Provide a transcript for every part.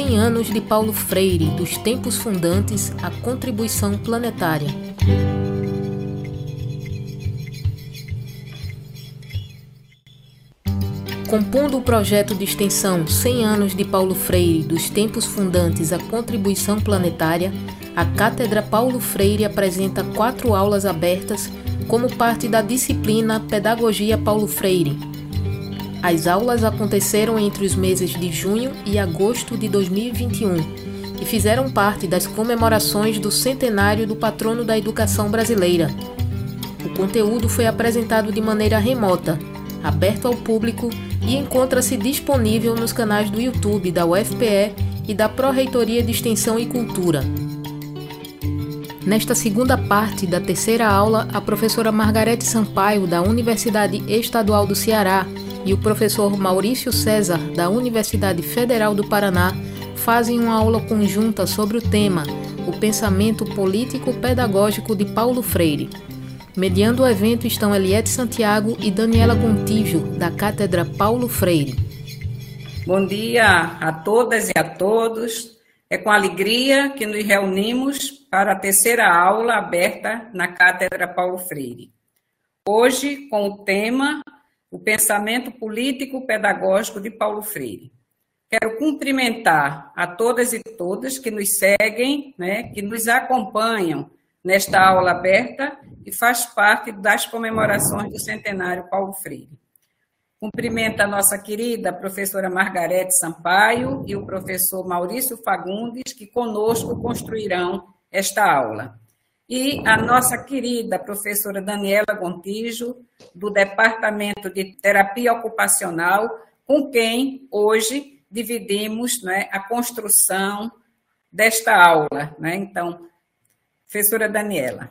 100 anos de Paulo Freire, dos tempos fundantes à contribuição planetária. Compondo o projeto de extensão 100 anos de Paulo Freire, dos tempos fundantes à contribuição planetária, a Cátedra Paulo Freire apresenta quatro aulas abertas como parte da disciplina Pedagogia Paulo Freire. As aulas aconteceram entre os meses de junho e agosto de 2021 e fizeram parte das comemorações do centenário do patrono da educação brasileira. O conteúdo foi apresentado de maneira remota, aberto ao público e encontra-se disponível nos canais do YouTube da UFPE e da Pró-Reitoria de Extensão e Cultura. Nesta segunda parte da terceira aula, a professora Margarete Sampaio, da Universidade Estadual do Ceará, e o professor Maurício César, da Universidade Federal do Paraná, fazem uma aula conjunta sobre o tema O Pensamento Político-Pedagógico de Paulo Freire. Mediando o evento estão Eliette Santiago e Daniela Gontijo, da Cátedra Paulo Freire. Bom dia a todas e a todos. É com alegria que nos reunimos para a terceira aula aberta na Cátedra Paulo Freire. Hoje, com o tema O Pensamento Político Pedagógico de Paulo Freire. Quero cumprimentar a todas e todas que nos seguem, né, que nos acompanham nesta aula aberta e faz parte das comemorações do centenário Paulo Freire. Cumprimento a nossa querida professora Margarete Sampaio e o professor Maurício Fagundes, que conosco construirão esta aula. E a nossa querida professora Daniela Gontijo, do Departamento de Terapia Ocupacional, com quem hoje dividimos né, a construção desta aula. Né? Então, Professora Daniela.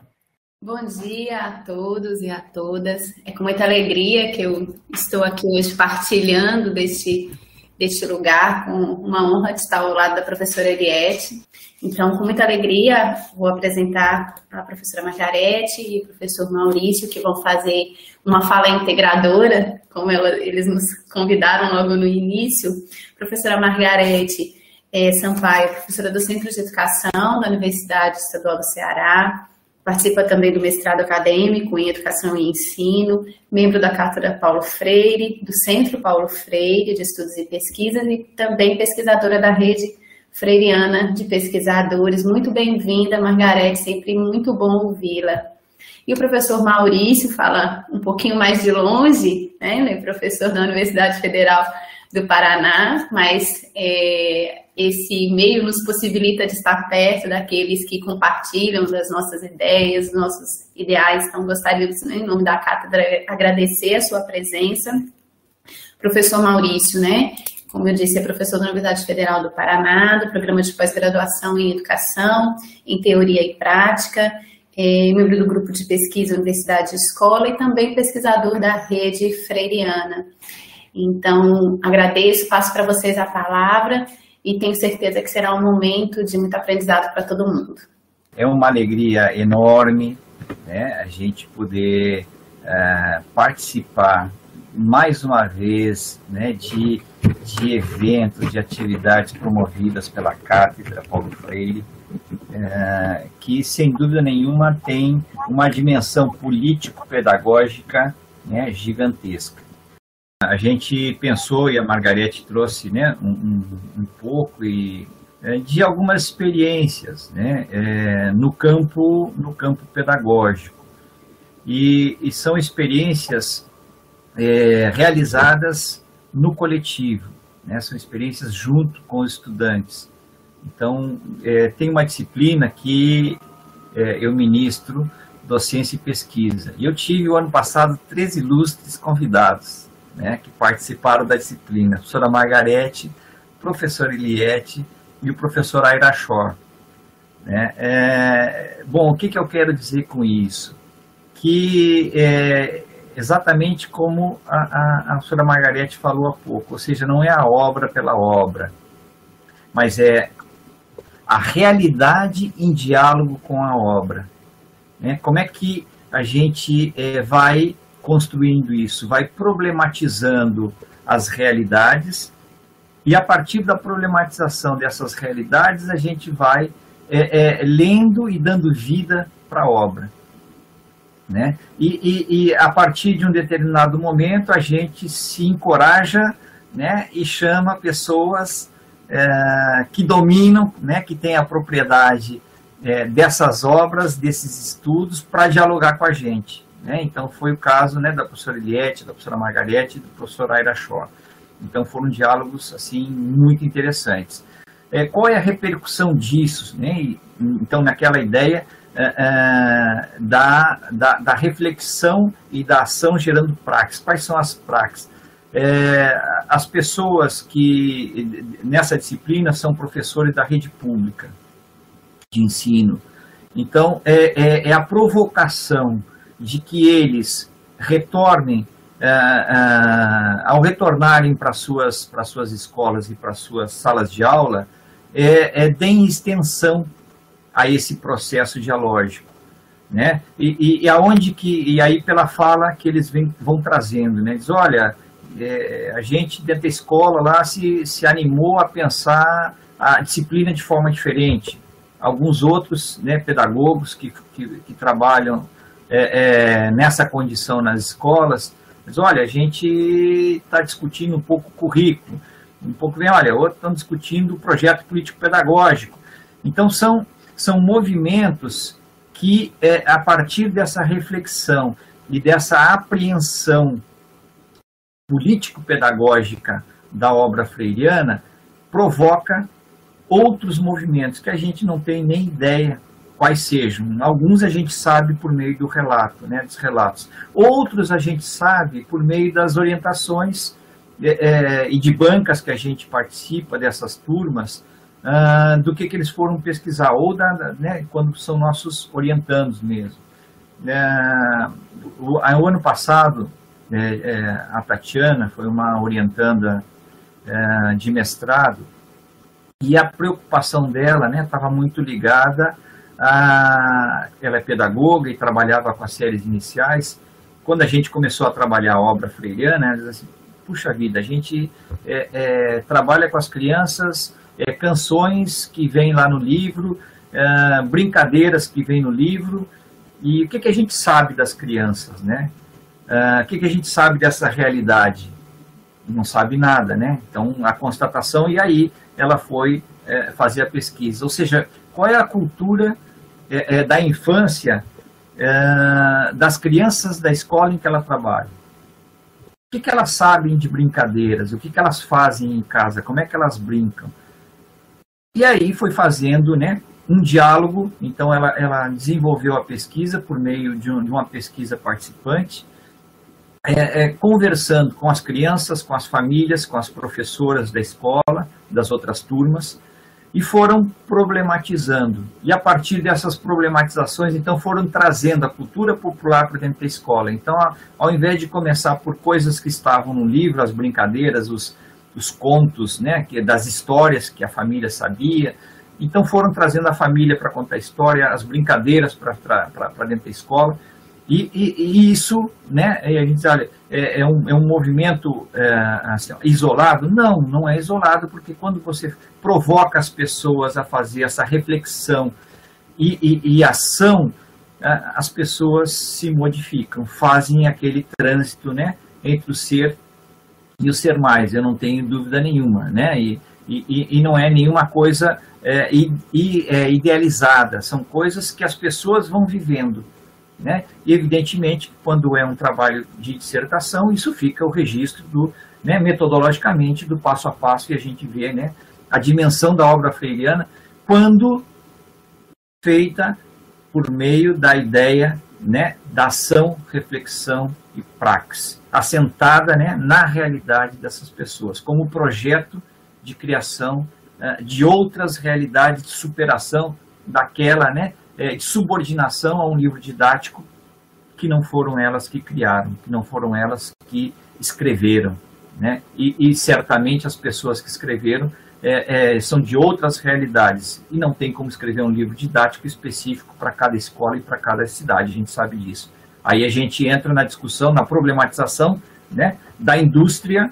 Bom dia a todos e a todas. É com muita alegria que eu estou aqui hoje partilhando deste, deste lugar, com uma honra de estar ao lado da professora Eliette. Então, com muita alegria, vou apresentar a professora Margarete e o professor Maurício, que vão fazer uma fala integradora, como ela, eles nos convidaram logo no início. Professora Margarete, é, Sampaio, professora do Centro de Educação da Universidade Estadual do Ceará, participa também do mestrado acadêmico em Educação e Ensino, membro da Cátedra Paulo Freire, do Centro Paulo Freire de Estudos e Pesquisas e também pesquisadora da rede freiriana de pesquisadores. Muito bem-vinda, Margarete, sempre muito bom ouvi-la. E o professor Maurício fala um pouquinho mais de longe, né, professor da Universidade Federal do Paraná, mas é, esse meio nos possibilita de estar perto daqueles que compartilham as nossas ideias, os nossos ideais. Então, gostaríamos, em nome da cátedra, agradecer a sua presença. Professor Maurício, né? Como eu disse, é professor da Universidade Federal do Paraná, do programa de pós-graduação em Educação, em Teoria e Prática, é membro do grupo de pesquisa Universidade e Escola e também pesquisador da rede freiriana. Então, agradeço, passo para vocês a palavra e tenho certeza que será um momento de muito aprendizado para todo mundo. É uma alegria enorme né, a gente poder uh, participar mais uma vez né, de, de eventos, de atividades promovidas pela Cátedra Paulo Freire, uh, que sem dúvida nenhuma tem uma dimensão político-pedagógica né, gigantesca. A gente pensou, e a Margarete trouxe né, um, um, pouco e, é, de algumas experiências né, é, no, campo, no campo pedagógico. E, e são experiências é, realizadas no coletivo, né, são experiências junto com os estudantes. Então, é, tem uma disciplina que é, eu ministro, docência e pesquisa. E eu tive, o ano passado, três ilustres convidados né, que participaram da disciplina, a professora Margarete, o professor Eliette e o professor Airachor. Né? É, bom, o que, que eu quero dizer com isso? Que é exatamente como a, a, a professora Margarete falou há pouco, ou seja, não é a obra pela obra, mas é a realidade em diálogo com a obra. Né? Como é que a gente é, vai construindo isso, vai problematizando as realidades E a partir da problematização dessas realidades, a gente vai é, é, lendo e dando vida para a obra. Né? E, e, e, a partir de um determinado momento, a gente se encoraja né, e chama pessoas é, que dominam, né, que têm a propriedade é, dessas obras, desses estudos, para dialogar com a gente. Né? Então, foi o caso né, da professora Eliette, da professora Margarete e do professor Aira. Então, foram diálogos assim muito interessantes. É, qual é a repercussão disso? Né? Então, naquela ideia é, é, da, da, da, reflexão e da ação gerando praxis. Quais são as praxis? É, as pessoas que nessa disciplina são professores da rede pública de ensino. Então, é, é, é a provocação de que eles retornem, é, é, ao retornarem para suas, para suas escolas e para suas salas de aula, é, é, deem extensão a esse processo dialógico. Né? E, e, e aonde que e aí pela fala que eles vem, vão trazendo, né? Diz, olha, é, a gente dentro da escola lá se, se animou a pensar a disciplina de forma diferente. Alguns outros né, pedagogos que, que, que trabalham é, é, nessa condição nas escolas, mas olha, a gente está discutindo um pouco o currículo, um pouco bem, olha, outros estão discutindo o projeto político-pedagógico. Então são, são movimentos que, é, a partir dessa reflexão e dessa apreensão político-pedagógica da obra freiriana provoca outros movimentos que a gente não tem nem ideia quais sejam. Alguns a gente sabe por meio do relato, né, dos relatos. Outros a gente sabe por meio das orientações é, é, e de bancas que a gente participa dessas turmas, uh, do que, que eles foram pesquisar, ou da, né, quando são nossos orientandos mesmo. Uh, o, o ano passado, é, é, a Tatiana foi uma orientanda é, de mestrado e a preocupação dela estava né, muito ligada a. Ela é pedagoga e trabalhava com as séries iniciais. Quando a gente começou a trabalhar a obra freiriana, ela assim: puxa vida, a gente é, é, trabalha com as crianças é, canções que vêm lá no livro, brincadeiras que vêm no livro, e o que, que a gente sabe das crianças, né? Uh, o que, que, a gente sabe dessa realidade? Não sabe nada, né? Então, a constatação, e aí ela foi é, fazer a pesquisa. Ou seja, qual é a cultura é, é, da infância é, das crianças da escola em que ela trabalha? O que, que elas sabem de brincadeiras? O que, que elas fazem em casa? Como é que elas brincam? E aí foi fazendo, né? um diálogo, então ela, ela desenvolveu a pesquisa por meio de, um, de uma pesquisa participante, é, é, conversando com as crianças, com as famílias, com as professoras da escola, das outras turmas, e foram problematizando. E a partir dessas problematizações, então, foram trazendo a cultura popular para dentro da escola. Então, ao invés de começar por coisas que estavam no livro, as brincadeiras, os, os contos, né, que, das histórias que a família sabia, então foram trazendo a família para contar a história, as brincadeiras para dentro da escola. E, e, e, isso, né, a gente olha, é, é, um, é um movimento é, assim, isolado? Não, não é isolado, porque quando você provoca as pessoas a fazer essa reflexão e, e, ação, as pessoas se modificam, fazem aquele trânsito né, entre o ser e o ser mais, eu não tenho dúvida nenhuma, né? E, e, e não é nenhuma coisa é, é, idealizada, são coisas que as pessoas vão vivendo. Né? E, evidentemente, quando é um trabalho de dissertação, isso fica o registro do, né, metodologicamente do passo a passo e a gente vê né, a dimensão da obra freiriana quando feita por meio da ideia né, da ação, reflexão e praxis, assentada né, na realidade dessas pessoas, como projeto de criação uh, de outras realidades de superação daquela né, é, de subordinação a um livro didático que não foram elas que criaram, que não foram elas que escreveram. Né? E, e certamente as pessoas que escreveram é, é, são de outras realidades e não tem como escrever um livro didático específico para cada escola e para cada cidade, a gente sabe disso. Aí a gente entra na discussão, na problematização né, da indústria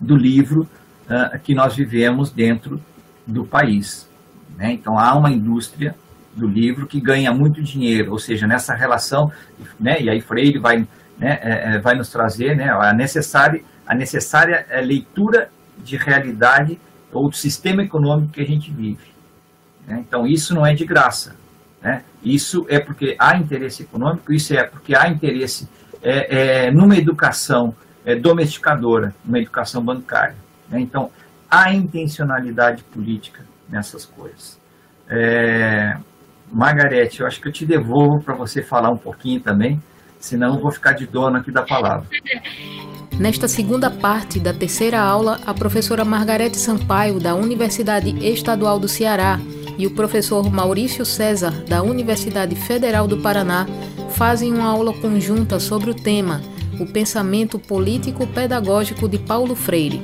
do livro uh, que nós vivemos dentro do país. Né? Então, há uma indústria do livro que ganha muito dinheiro, ou seja, nessa relação, né, e aí Freire vai, né, é, é vai nos trazer né, a necessária, a necessária é, leitura de realidade ou do sistema econômico que a gente vive. Né? Então, isso não é de graça. Né? Isso é porque há interesse econômico, isso é porque há interesse é, é, numa educação é, domesticadora, numa educação bancária. Né? Então, há intencionalidade política nessas coisas. É, Margarete, eu acho que eu te devolvo para você falar um pouquinho também, senão eu vou ficar de dono aqui da palavra. Nesta segunda parte da terceira aula, a professora Margarete Sampaio, da Universidade Estadual do Ceará, e o professor Maurício César, da Universidade Federal do Paraná, fazem uma aula conjunta sobre o tema O Pensamento Político Pedagógico de Paulo Freire.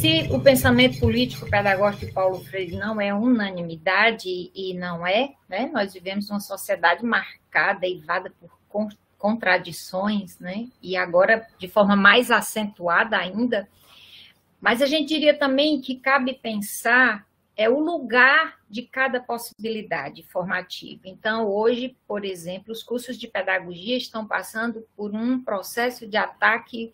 Se o pensamento político pedagógico de Paulo Freire não é unanimidade e não é, né, nós vivemos uma sociedade marcada e vada por contradições, né? E agora de forma mais acentuada ainda. Mas a gente diria também que cabe pensar é o lugar de cada possibilidade formativa. Então, hoje, por exemplo, os cursos de pedagogia estão passando por um processo de ataque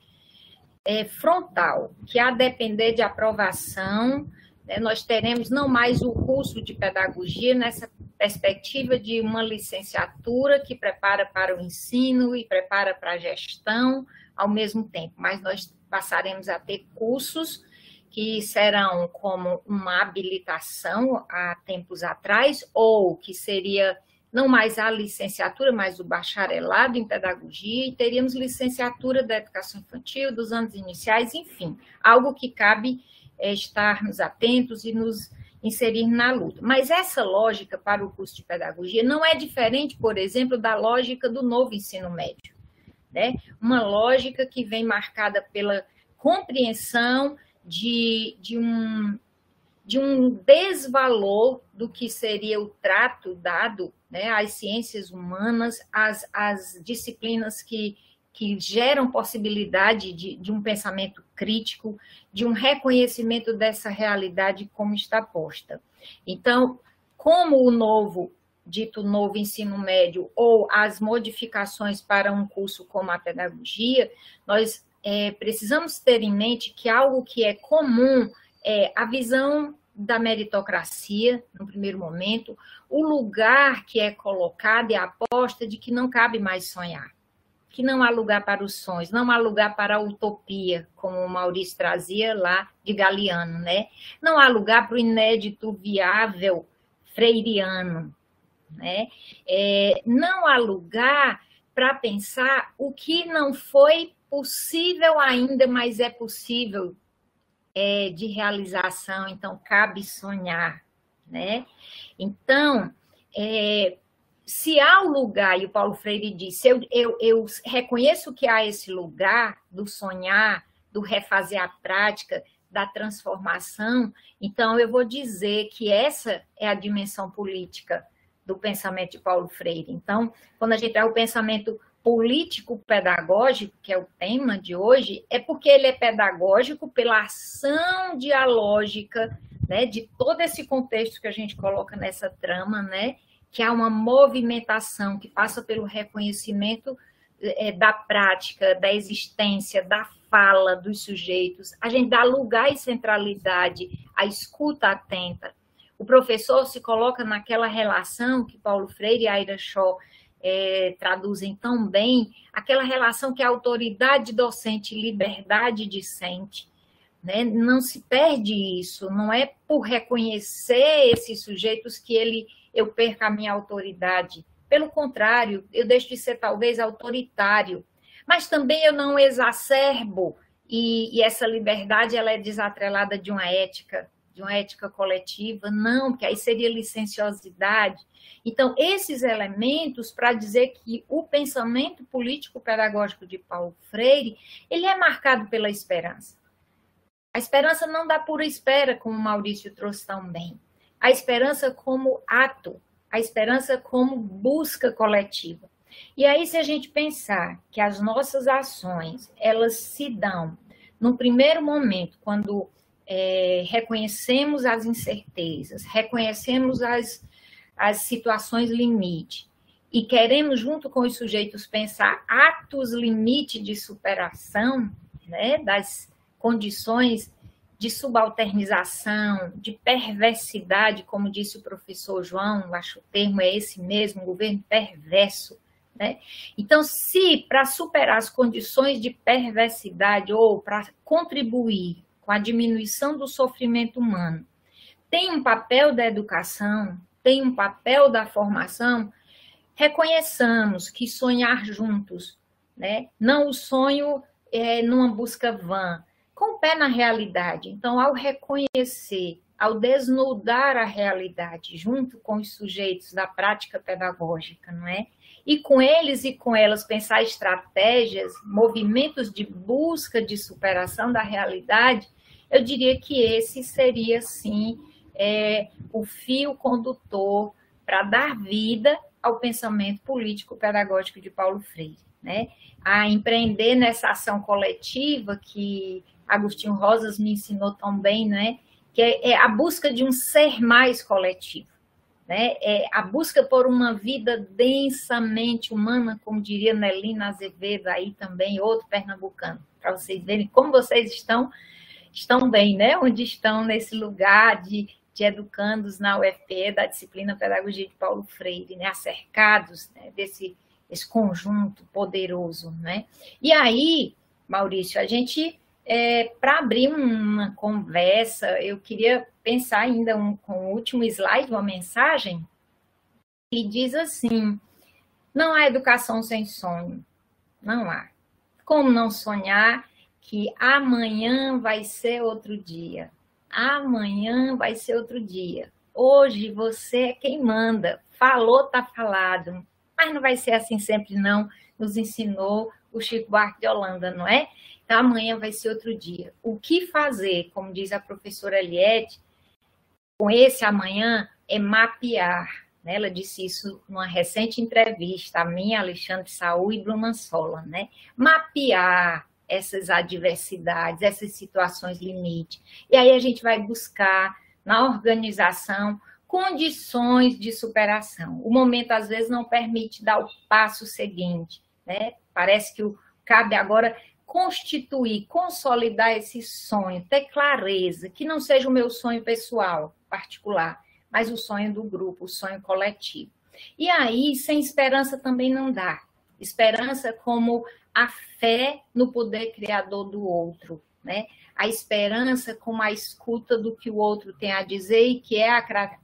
é, frontal, que a depender de aprovação, né, nós teremos não mais o curso de pedagogia nessa perspectiva de uma licenciatura que prepara para o ensino e prepara para a gestão ao mesmo tempo, mas nós passaremos a ter cursos que serão como uma habilitação há tempos atrás, ou que seria não mais a licenciatura, mas o bacharelado em pedagogia, e teríamos licenciatura da educação infantil, dos anos iniciais, enfim, algo que cabe é, estarmos atentos e nos inserir na luta. Mas essa lógica para o curso de pedagogia não é diferente, por exemplo, da lógica do novo ensino médio. Né? Uma lógica que vem marcada pela compreensão de, de, um, de um desvalor do que seria o trato dado né, às ciências humanas, às, às disciplinas que, que geram possibilidade de, de um pensamento crítico, de um reconhecimento dessa realidade como está posta. Então, como o novo, dito novo ensino médio, ou as modificações para um curso como a pedagogia, nós é, precisamos ter em mente que algo que é comum é a visão da meritocracia, no primeiro momento, o lugar que é colocado e a aposta de que não cabe mais sonhar, que não há lugar para os sonhos, não há lugar para a utopia, como o Maurício trazia lá de Galeano, né? Não há lugar para o inédito viável freiriano, né? É, não há lugar para pensar o que não foi possível ainda, mas é possível é, de realização, então cabe sonhar, né? Então, é, se há o um lugar, e o Paulo Freire disse, eu, eu, eu reconheço que há esse lugar do sonhar, do refazer a prática, da transformação, então eu vou dizer que essa é a dimensão política do pensamento de Paulo Freire. Então, quando a gente é o pensamento político-pedagógico, que é o tema de hoje, é porque ele é pedagógico pela ação dialógica né, de todo esse contexto que a gente coloca nessa trama, né, que há uma movimentação que passa pelo reconhecimento é, da prática, da existência, da fala dos sujeitos. A gente dá lugar e centralidade à escuta atenta. O professor se coloca naquela relação que Paulo Freire e Aira Shaw é, traduzem tão bem aquela relação que a autoridade docente e liberdade discente. Né? Não se perde isso, não é por reconhecer esses sujeitos que ele eu perca a minha autoridade. Pelo contrário, eu deixo de ser talvez autoritário, mas também eu não exacerbo e, e essa liberdade ela é desatrelada de uma ética de uma ética coletiva, não, porque aí seria licenciosidade. Então, esses elementos para dizer que o pensamento político-pedagógico de Paulo Freire, ele é marcado pela esperança. A esperança não dá pura espera, como Maurício trouxe tão bem. A esperança como ato, a esperança como busca coletiva. E aí, se a gente pensar que as nossas ações, elas se dão no primeiro momento, quando é, reconhecemos as incertezas, reconhecemos as, as situações limite e queremos, junto com os sujeitos, pensar atos limite de superação né, das condições de subalternização, de perversidade, como disse o professor João, acho o termo é esse mesmo, governo perverso. Né? Então, se para superar as condições de perversidade ou para contribuir com a diminuição do sofrimento humano, tem um papel da educação, tem um papel da formação, reconheçamos que sonhar juntos, né? não o sonho é, numa busca vã, com o pé na realidade. Então, ao reconhecer, ao desnudar a realidade junto com os sujeitos da prática pedagógica, não é? E com eles e com elas pensar estratégias, movimentos de busca de superação da realidade, eu diria que esse seria, sim, é, o fio condutor para dar vida ao pensamento político-pedagógico de Paulo Freire. Né? A empreender nessa ação coletiva que Agostinho Rosas me ensinou tão bem, né? que é, é a busca de um ser mais coletivo. Né? É a busca por uma vida densamente humana, como diria Nelina Azevedo, aí também, outro pernambucano, para vocês verem como vocês estão estão bem, né? Onde estão nesse lugar de, de educandos na UFPE, da disciplina Pedagogia de Paulo Freire, né? Acercados né? desse esse conjunto poderoso, né? E aí, Maurício, a gente é, para abrir uma conversa, eu queria pensar ainda um, com o último slide, uma mensagem que diz assim: não há educação sem sonho, não há. Como não sonhar que amanhã vai ser outro dia? Amanhã vai ser outro dia. Hoje você é quem manda. Falou, tá falado. Mas não vai ser assim sempre, não. Nos ensinou o Chico Buarque de Holanda, não é? Então, amanhã vai ser outro dia. O que fazer, como diz a professora Eliette, com esse amanhã é mapear. Né? Ela disse isso numa recente entrevista, a minha, Alexandre Saúl e Bruna Sola, né? Mapear essas adversidades, essas situações limite. E aí a gente vai buscar na organização condições de superação. O momento às vezes não permite dar o passo seguinte, né? Parece que o, cabe agora constituir, consolidar esse sonho, ter clareza, que não seja o meu sonho pessoal, particular, mas o sonho do grupo, o sonho coletivo. E aí, sem esperança também não dá. Esperança como a fé no poder criador do outro, né? A esperança como a escuta do que o outro tem a dizer e que é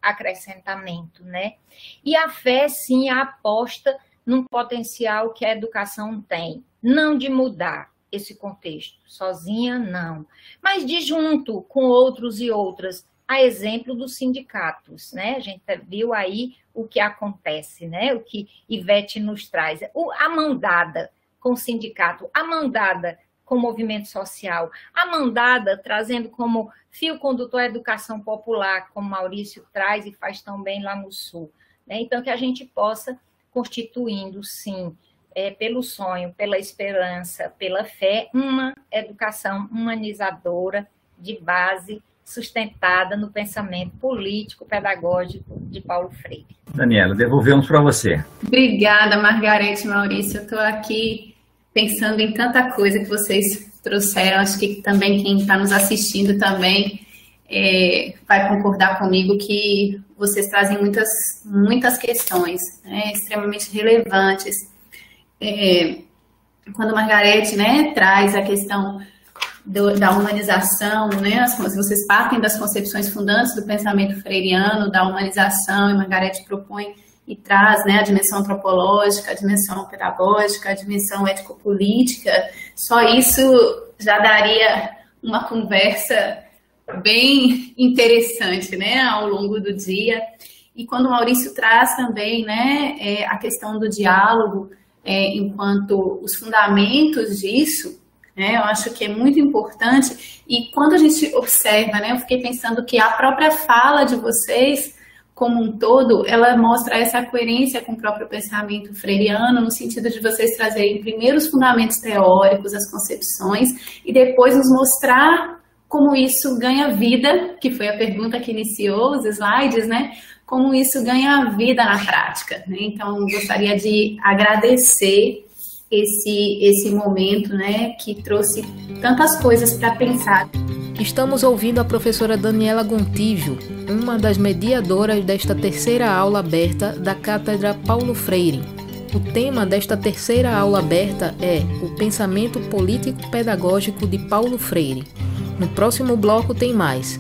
acrescentamento, né? E a fé, sim, a aposta num potencial que a educação tem, não de mudar, esse contexto. Sozinha, não. Mas de junto com outros e outras, a exemplo dos sindicatos, né? A gente viu aí o que acontece, né? O que Ivete nos traz. a mandada com o sindicato, a mandada com o movimento social, a mandada trazendo como fio condutor a educação popular, como Maurício traz e faz tão bem lá no Sul. Né? Então, que a gente possa constituindo, sim, é, pelo sonho, pela esperança, pela fé, uma educação humanizadora de base sustentada no pensamento político pedagógico de Paulo Freire. Daniela, devolvemos para você. Obrigada, Margarete Maurício. Eu estou aqui pensando em tanta coisa que vocês trouxeram. Acho que também quem está nos assistindo também é, vai concordar comigo que vocês trazem muitas, muitas questões né, extremamente relevantes é, quando Margarete né, traz a questão do, da humanização, né, as, vocês partem das concepções fundantes do pensamento freiriano, da humanização, e Margarete propõe e traz né, a dimensão antropológica, a dimensão pedagógica, a dimensão ético-política, só isso já daria uma conversa bem interessante né, ao longo do dia. E quando o Maurício traz também né, é, a questão do diálogo, é, enquanto os fundamentos disso, né, eu acho que é muito importante. E quando a gente observa, né, eu fiquei pensando que a própria fala de vocês como um todo, ela mostra essa coerência com o próprio pensamento freiriano, no sentido de vocês trazerem primeiro os fundamentos teóricos, as concepções, e depois nos mostrar como isso ganha vida, que foi a pergunta que iniciou os slides, né? Como isso ganha vida na prática. Né? Então, gostaria de agradecer esse, esse momento, né, que trouxe tantas coisas para pensar. Estamos ouvindo a professora Daniela Gontijo, uma das mediadoras desta terceira aula aberta da Cátedra Paulo Freire. O tema desta terceira aula aberta é o pensamento político-pedagógico de Paulo Freire. No próximo bloco tem mais.